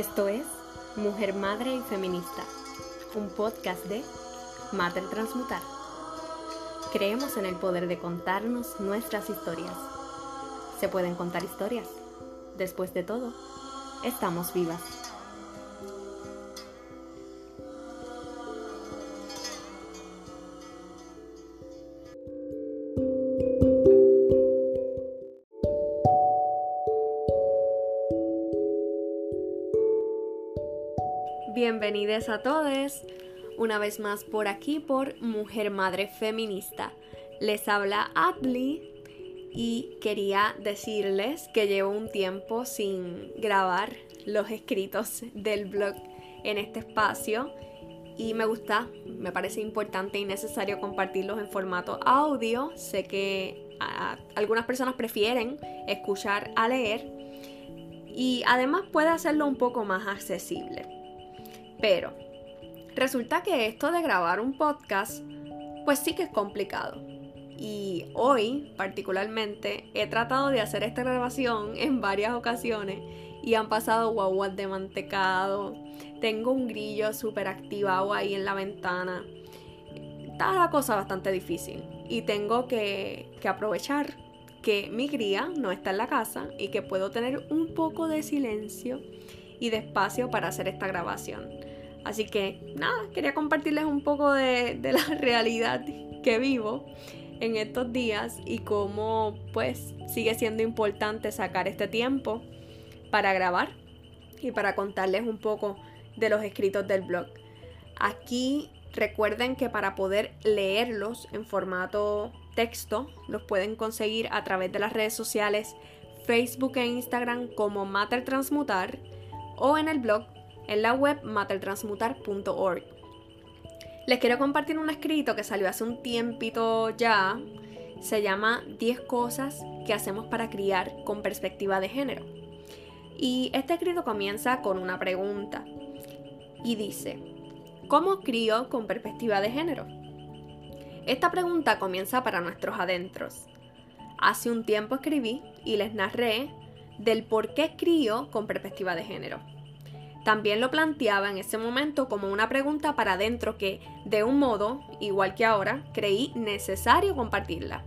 Esto es Mujer, Madre y Feminista, un podcast de Mater Transmutar. Creemos en el poder de contarnos nuestras historias. Se pueden contar historias. Después de todo, estamos vivas. Bienvenidos a todos una vez más por aquí por Mujer Madre Feminista. Les habla Adli y quería decirles que llevo un tiempo sin grabar los escritos del blog en este espacio y me gusta, me parece importante y necesario compartirlos en formato audio. Sé que algunas personas prefieren escuchar a leer y además puede hacerlo un poco más accesible. Pero resulta que esto de grabar un podcast, pues sí que es complicado. Y hoy, particularmente, he tratado de hacer esta grabación en varias ocasiones y han pasado guaguas de mantecado. Tengo un grillo súper activado ahí en la ventana. Está la cosa bastante difícil y tengo que, que aprovechar que mi cría no está en la casa y que puedo tener un poco de silencio y de espacio para hacer esta grabación. Así que nada, quería compartirles un poco de, la realidad que vivo en estos días y cómo pues sigue siendo importante sacar este tiempo para grabar y para contarles un poco de los escritos del blog. Aquí recuerden que para poder leerlos en formato texto los pueden conseguir a través de las redes sociales Facebook e Instagram como Mater Transmutar o en el blog en la web matertransmutar.org. Les quiero compartir un escrito que salió hace un tiempito ya. Se llama 10 cosas que hacemos para criar con perspectiva de género. Y este escrito comienza con una pregunta. Y dice, ¿cómo crío con perspectiva de género? Esta pregunta comienza para nuestros adentros. Hace un tiempo escribí y les narré del por qué crío con perspectiva de género. También lo planteaba en ese momento como una pregunta para adentro que, de un modo, igual que ahora, creí necesario compartirla.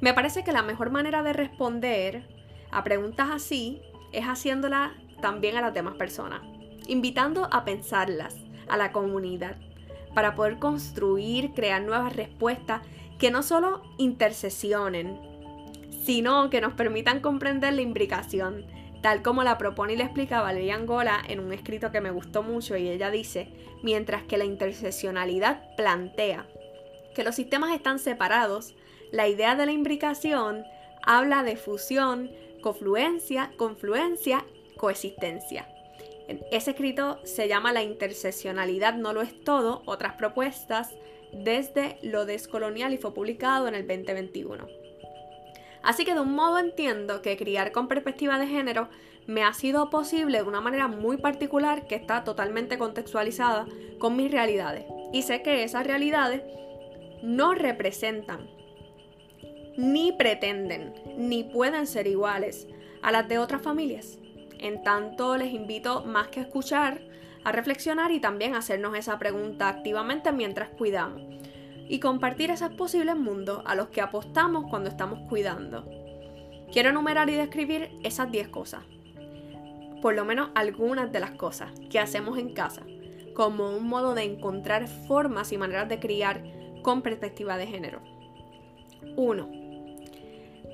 Me parece que la mejor manera de responder a preguntas así es haciéndola también a las demás personas, invitando a pensarlas, a la comunidad, para poder construir, crear nuevas respuestas que no solo intercesionen, sino que nos permitan comprender la imbricación tal como la propone y le explica Valeria Angola en un escrito que me gustó mucho y ella dice, mientras que la interseccionalidad plantea que los sistemas están separados, la idea de la imbricación habla de fusión, confluencia, confluencia, coexistencia. Ese escrito se llama La interseccionalidad no lo es todo, otras propuestas desde lo descolonial y fue publicado en el 2021. Así que de un modo entiendo que criar con perspectiva de género me ha sido posible de una manera muy particular que está totalmente contextualizada con mis realidades. Y sé que esas realidades no representan, ni pretenden, ni pueden ser iguales a las de otras familias. En tanto, les invito más que a escuchar, a reflexionar y también a hacernos esa pregunta activamente mientras cuidamos y compartir esos posibles mundos a los que apostamos cuando estamos cuidando. Quiero enumerar y describir esas 10 cosas, por lo menos algunas de las cosas que hacemos en casa, como un modo de encontrar formas y maneras de criar con perspectiva de género. 1.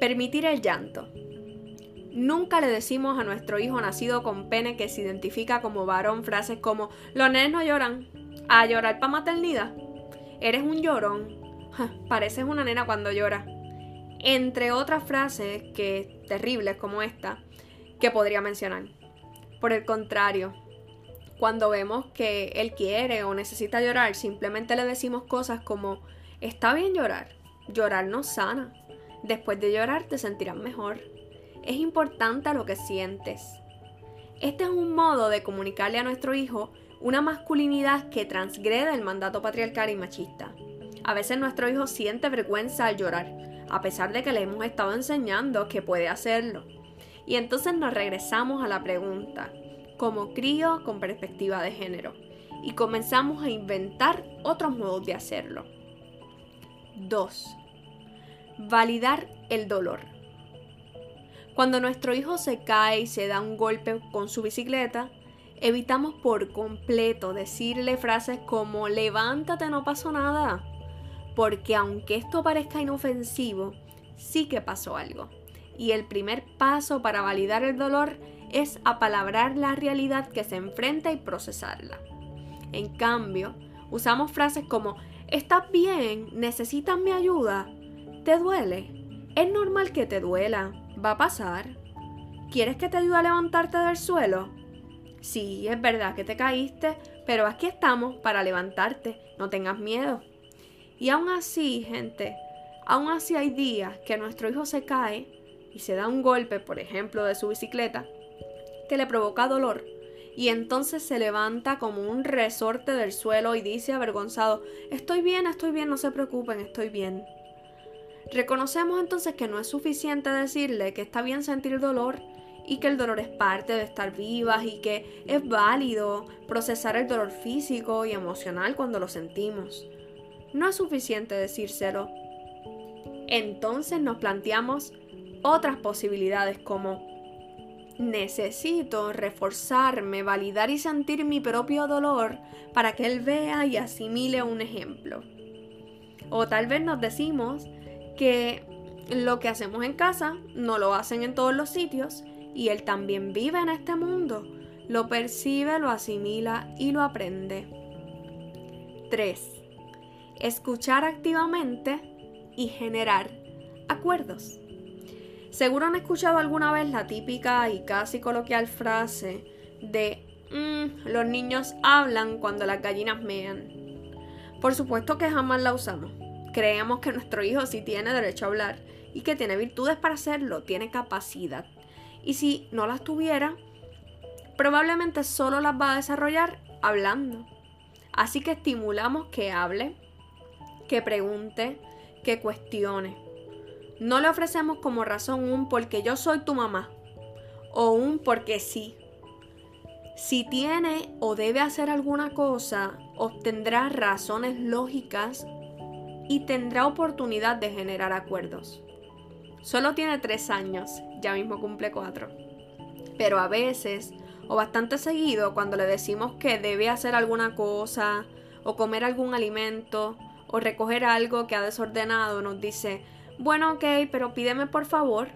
Permitir el llanto. Nunca le decimos a nuestro hijo nacido con pene que se identifica como varón frases como los nenes no lloran, a llorar para maternidad eres un llorón, pareces una nena cuando llora. Entre otras frases que terribles como esta, que podría mencionar. Por el contrario, cuando vemos que él quiere o necesita llorar, simplemente le decimos cosas como, está bien llorar, llorar nos sana, después de llorar te sentirás mejor, es importante lo que sientes. Este es un modo de comunicarle a nuestro hijo una masculinidad que transgrede el mandato patriarcal y machista. A veces nuestro hijo siente vergüenza al llorar, a pesar de que le hemos estado enseñando que puede hacerlo. Y entonces nos regresamos a la pregunta, como crío con perspectiva de género y comenzamos a inventar otros modos de hacerlo. 2. Validar el dolor. Cuando nuestro hijo se cae y se da un golpe con su bicicleta, evitamos por completo decirle frases como levántate, no pasó nada, porque aunque esto parezca inofensivo, sí que pasó algo. Y el primer paso para validar el dolor es apalabrar la realidad que se enfrenta y procesarla. En cambio, usamos frases como ¿Estás bien? ¿Necesitas mi ayuda? ¿Te duele? Es normal que te duela. Va a pasar. ¿Quieres que te ayude a levantarte del suelo? Sí, es verdad que te caíste, pero aquí estamos para levantarte. No tengas miedo. Y aún así, gente, aún así hay días que nuestro hijo se cae y se da un golpe, por ejemplo, de su bicicleta, que le provoca dolor y entonces se levanta como un resorte del suelo y dice avergonzado, estoy bien, estoy bien, no se preocupen, estoy bien. Reconocemos entonces que no es suficiente decirle que está bien sentir dolor y que el dolor es parte de estar vivas y que es válido procesar el dolor físico y emocional cuando lo sentimos. No es suficiente decírselo. Entonces nos planteamos otras posibilidades como Necesito reforzarme, validar y sentir mi propio dolor para que él vea y asimile un ejemplo. O tal vez nos decimos que lo que hacemos en casa no lo hacen en todos los sitios y él también vive en este mundo. Lo percibe, lo asimila y lo aprende. 3. Escuchar activamente y generar acuerdos. Seguro han escuchado alguna vez la típica y casi coloquial frase de mm, los niños hablan cuando las gallinas mean. Por supuesto que jamás la usamos. Creemos que nuestro hijo sí tiene derecho a hablar y que tiene virtudes para hacerlo, tiene capacidad. Y si no las tuviera, probablemente solo las va a desarrollar hablando. Así que estimulamos que hable, que pregunte, que cuestione. No le ofrecemos como razón un porque yo soy tu mamá o un porque sí. Si tiene o debe hacer alguna cosa, obtendrá razones lógicas y tendrá oportunidad de generar acuerdos. Solo tiene tres años, ya mismo cumple cuatro. Pero a veces, o bastante seguido, cuando le decimos que debe hacer alguna cosa, o comer algún alimento, o recoger algo que ha desordenado, nos dice, bueno, ok, pero pídeme por favor.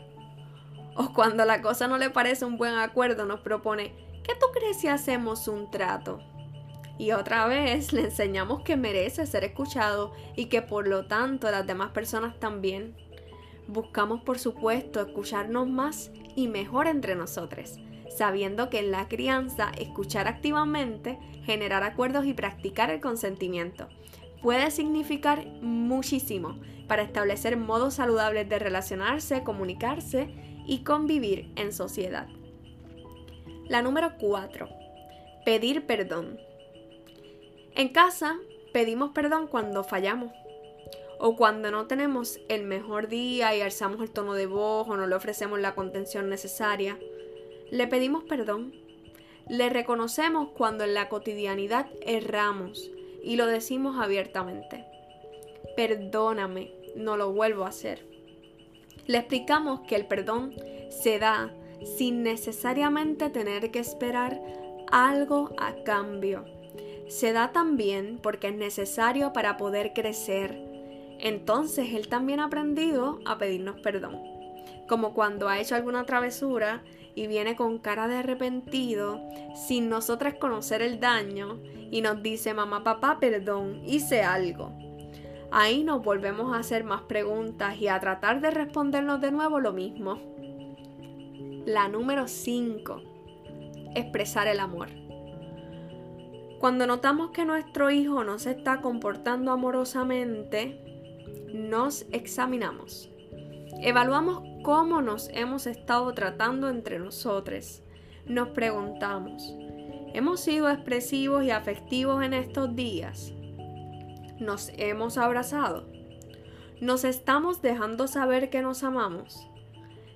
O cuando la cosa no le parece un buen acuerdo, nos propone, ¿qué tú crees si hacemos un trato? Y otra vez le enseñamos que merece ser escuchado y que por lo tanto las demás personas también. Buscamos por supuesto escucharnos más y mejor entre nosotros, sabiendo que en la crianza escuchar activamente, generar acuerdos y practicar el consentimiento puede significar muchísimo para establecer modos saludables de relacionarse, comunicarse y convivir en sociedad. La número 4. Pedir perdón. En casa pedimos perdón cuando fallamos o cuando no tenemos el mejor día y alzamos el tono de voz o no le ofrecemos la contención necesaria. Le pedimos perdón. Le reconocemos cuando en la cotidianidad erramos y lo decimos abiertamente. Perdóname, no lo vuelvo a hacer. Le explicamos que el perdón se da sin necesariamente tener que esperar algo a cambio. Se da también porque es necesario para poder crecer. Entonces él también ha aprendido a pedirnos perdón. Como cuando ha hecho alguna travesura y viene con cara de arrepentido, sin nosotras conocer el daño, y nos dice, mamá, papá, perdón, hice algo. Ahí nos volvemos a hacer más preguntas y a tratar de respondernos de nuevo lo mismo. La número 5. Expresar el amor. Cuando notamos que nuestro hijo no se está comportando amorosamente, nos examinamos. Evaluamos cómo nos hemos estado tratando entre nosotros. Nos preguntamos, ¿hemos sido expresivos y afectivos en estos días? ¿Nos hemos abrazado? ¿Nos estamos dejando saber que nos amamos?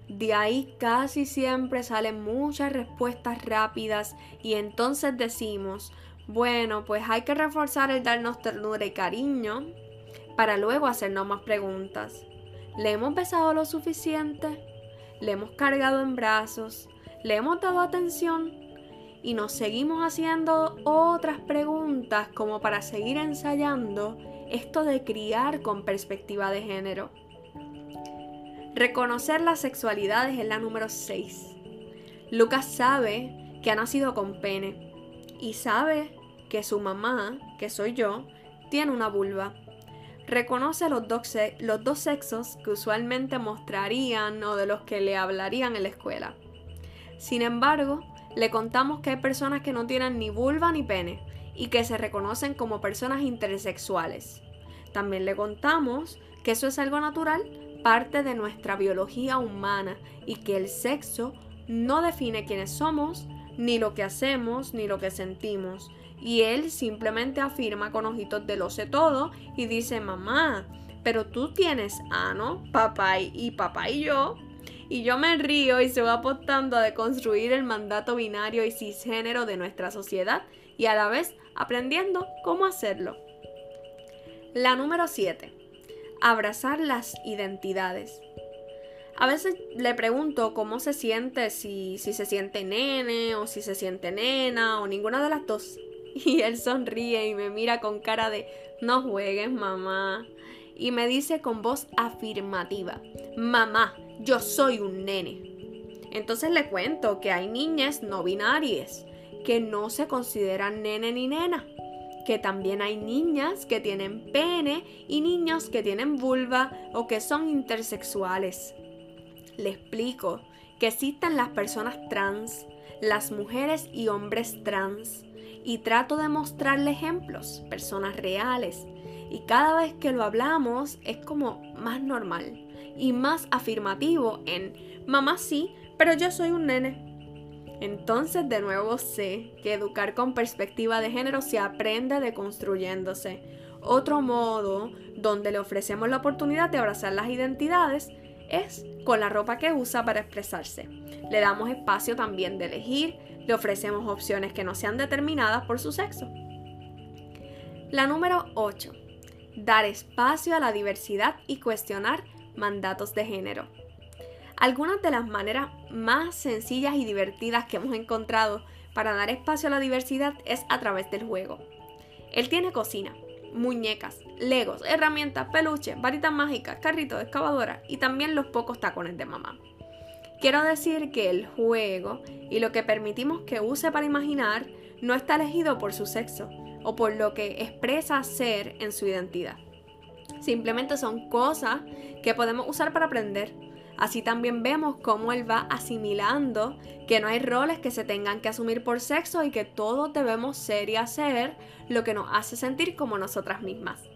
De ahí casi siempre salen muchas respuestas rápidas y entonces decimos, bueno, pues hay que reforzar el darnos ternura y cariño para luego hacernos más preguntas. ¿Le hemos besado lo suficiente? ¿Le hemos cargado en brazos? ¿Le hemos dado atención? Y nos seguimos haciendo otras preguntas como para seguir ensayando esto de criar con perspectiva de género. Reconocer las sexualidades es la número 6. Lucas sabe que ha nacido con pene y sabe que su mamá, que soy yo, tiene una vulva. Reconoce los dos, los dos sexos que usualmente mostrarían o de los que le hablarían en la escuela. Sin embargo, le contamos que hay personas que no tienen ni vulva ni pene y que se reconocen como personas intersexuales. También le contamos que eso es algo natural, parte de nuestra biología humana y que el sexo no define quiénes somos, ni lo que hacemos, ni lo que sentimos, y él simplemente afirma con ojitos de lo sé todo y dice, mamá, pero tú tienes ano, papá y, papá y yo. Y yo me río y se va apostando a deconstruir el mandato binario y cisgénero de nuestra sociedad y a la vez aprendiendo cómo hacerlo. La número 7. Abrazar las identidades. A veces le pregunto cómo se siente, si, si se siente nene o si se siente nena o ninguna de las dos. Y él sonríe y me mira con cara de no juegues, mamá. Y me dice con voz afirmativa, mamá, yo soy un nene. Entonces le cuento que hay niñas no binarias que no se consideran nene ni nena. Que también hay niñas que tienen pene y niños que tienen vulva o que son intersexuales. Le explico que existen las personas trans, las mujeres y hombres trans y trato de mostrarle ejemplos, personas reales. Y cada vez que lo hablamos es como más normal y más afirmativo en mamá sí, pero yo soy un nene. Entonces de nuevo sé que educar con perspectiva de género se aprende deconstruyéndose. Otro modo donde le ofrecemos la oportunidad de abrazar las identidades es con la ropa que usa para expresarse. Le damos espacio también de elegir, le ofrecemos opciones que no sean determinadas por su sexo. La número 8. Dar espacio a la diversidad y cuestionar mandatos de género. Algunas de las maneras más sencillas y divertidas que hemos encontrado para dar espacio a la diversidad es a través del juego. Él tiene cocina, muñecas, legos, herramientas, peluches, varitas mágicas, carritos, excavadoras y también los pocos tacones de mamá. Quiero decir que el juego y lo que permitimos que use para imaginar no está elegido por su sexo o por lo que expresa ser en su identidad. Simplemente son cosas que podemos usar para aprender. Así también vemos cómo él va asimilando que no hay roles que se tengan que asumir por sexo y que todos debemos ser y hacer lo que nos hace sentir como nosotras mismas.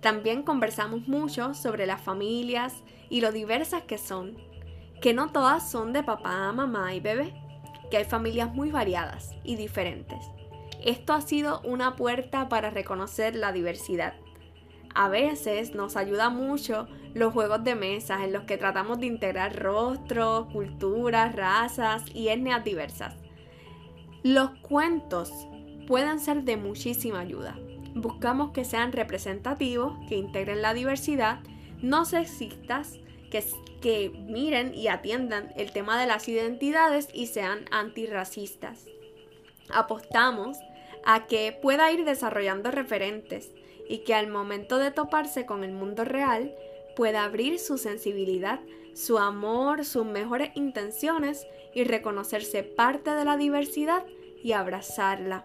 También conversamos mucho sobre las familias y lo diversas que son que no todas son de papá, mamá y bebé, que hay familias muy variadas y diferentes. Esto ha sido una puerta para reconocer la diversidad. A veces nos ayuda mucho los juegos de mesas en los que tratamos de integrar rostros, culturas, razas y etnias diversas. Los cuentos pueden ser de muchísima ayuda. Buscamos que sean representativos, que integren la diversidad, no sexistas, que que miren y atiendan el tema de las identidades y sean antirracistas. Apostamos a que pueda ir desarrollando referentes y que al momento de toparse con el mundo real pueda abrir su sensibilidad, su amor, sus mejores intenciones y reconocerse parte de la diversidad y abrazarla.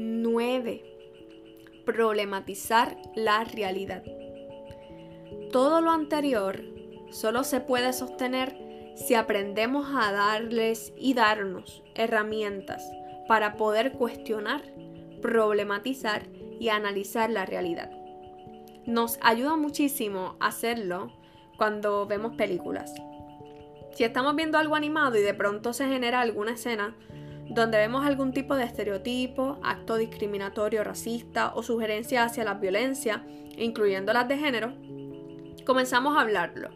9. Problematizar la realidad. Todo lo anterior solo se puede sostener si aprendemos a darles y darnos herramientas para poder cuestionar, problematizar y analizar la realidad. Nos ayuda muchísimo hacerlo cuando vemos películas. Si estamos viendo algo animado y de pronto se genera alguna escena donde vemos algún tipo de estereotipo, acto discriminatorio, racista o sugerencia hacia la violencia, incluyendo las de género, comenzamos a hablarlo.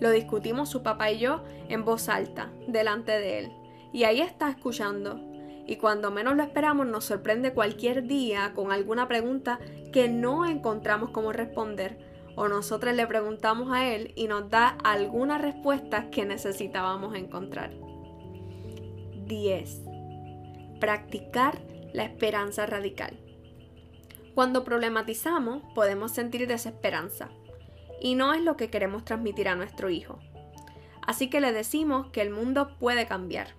Lo discutimos su papá y yo en voz alta, delante de él. Y ahí está escuchando. Y cuando menos lo esperamos nos sorprende cualquier día con alguna pregunta que no encontramos cómo responder. O nosotros le preguntamos a él y nos da algunas respuestas que necesitábamos encontrar. 10. Practicar la esperanza radical. Cuando problematizamos podemos sentir desesperanza y no es lo que queremos transmitir a nuestro hijo. Así que le decimos que el mundo puede cambiar,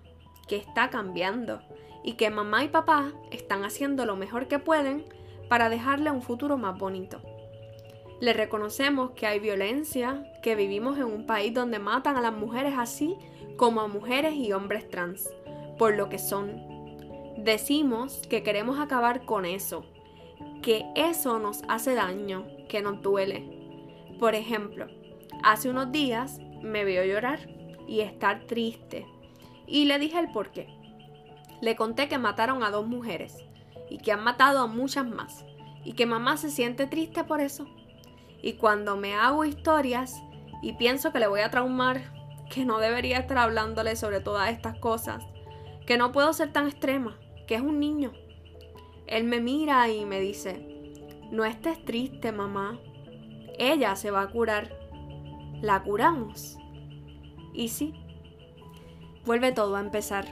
que está cambiando y que mamá y papá están haciendo lo mejor que pueden para dejarle un futuro más bonito. Le reconocemos que hay violencia, que vivimos en un país donde matan a las mujeres así como a mujeres y hombres trans, por lo que son. Decimos que queremos acabar con eso, que eso nos hace daño, que nos duele, por ejemplo, hace unos días me vio llorar y estar triste y le dije el por qué. Le conté que mataron a dos mujeres y que han matado a muchas más y que mamá se siente triste por eso. Y cuando me hago historias y pienso que le voy a traumar, que no debería estar hablándole sobre todas estas cosas, que no puedo ser tan extrema, que es un niño. Él me mira y me dice, no estés triste, mamá, ella se va a curar. La curamos. Y sí, vuelve todo a empezar.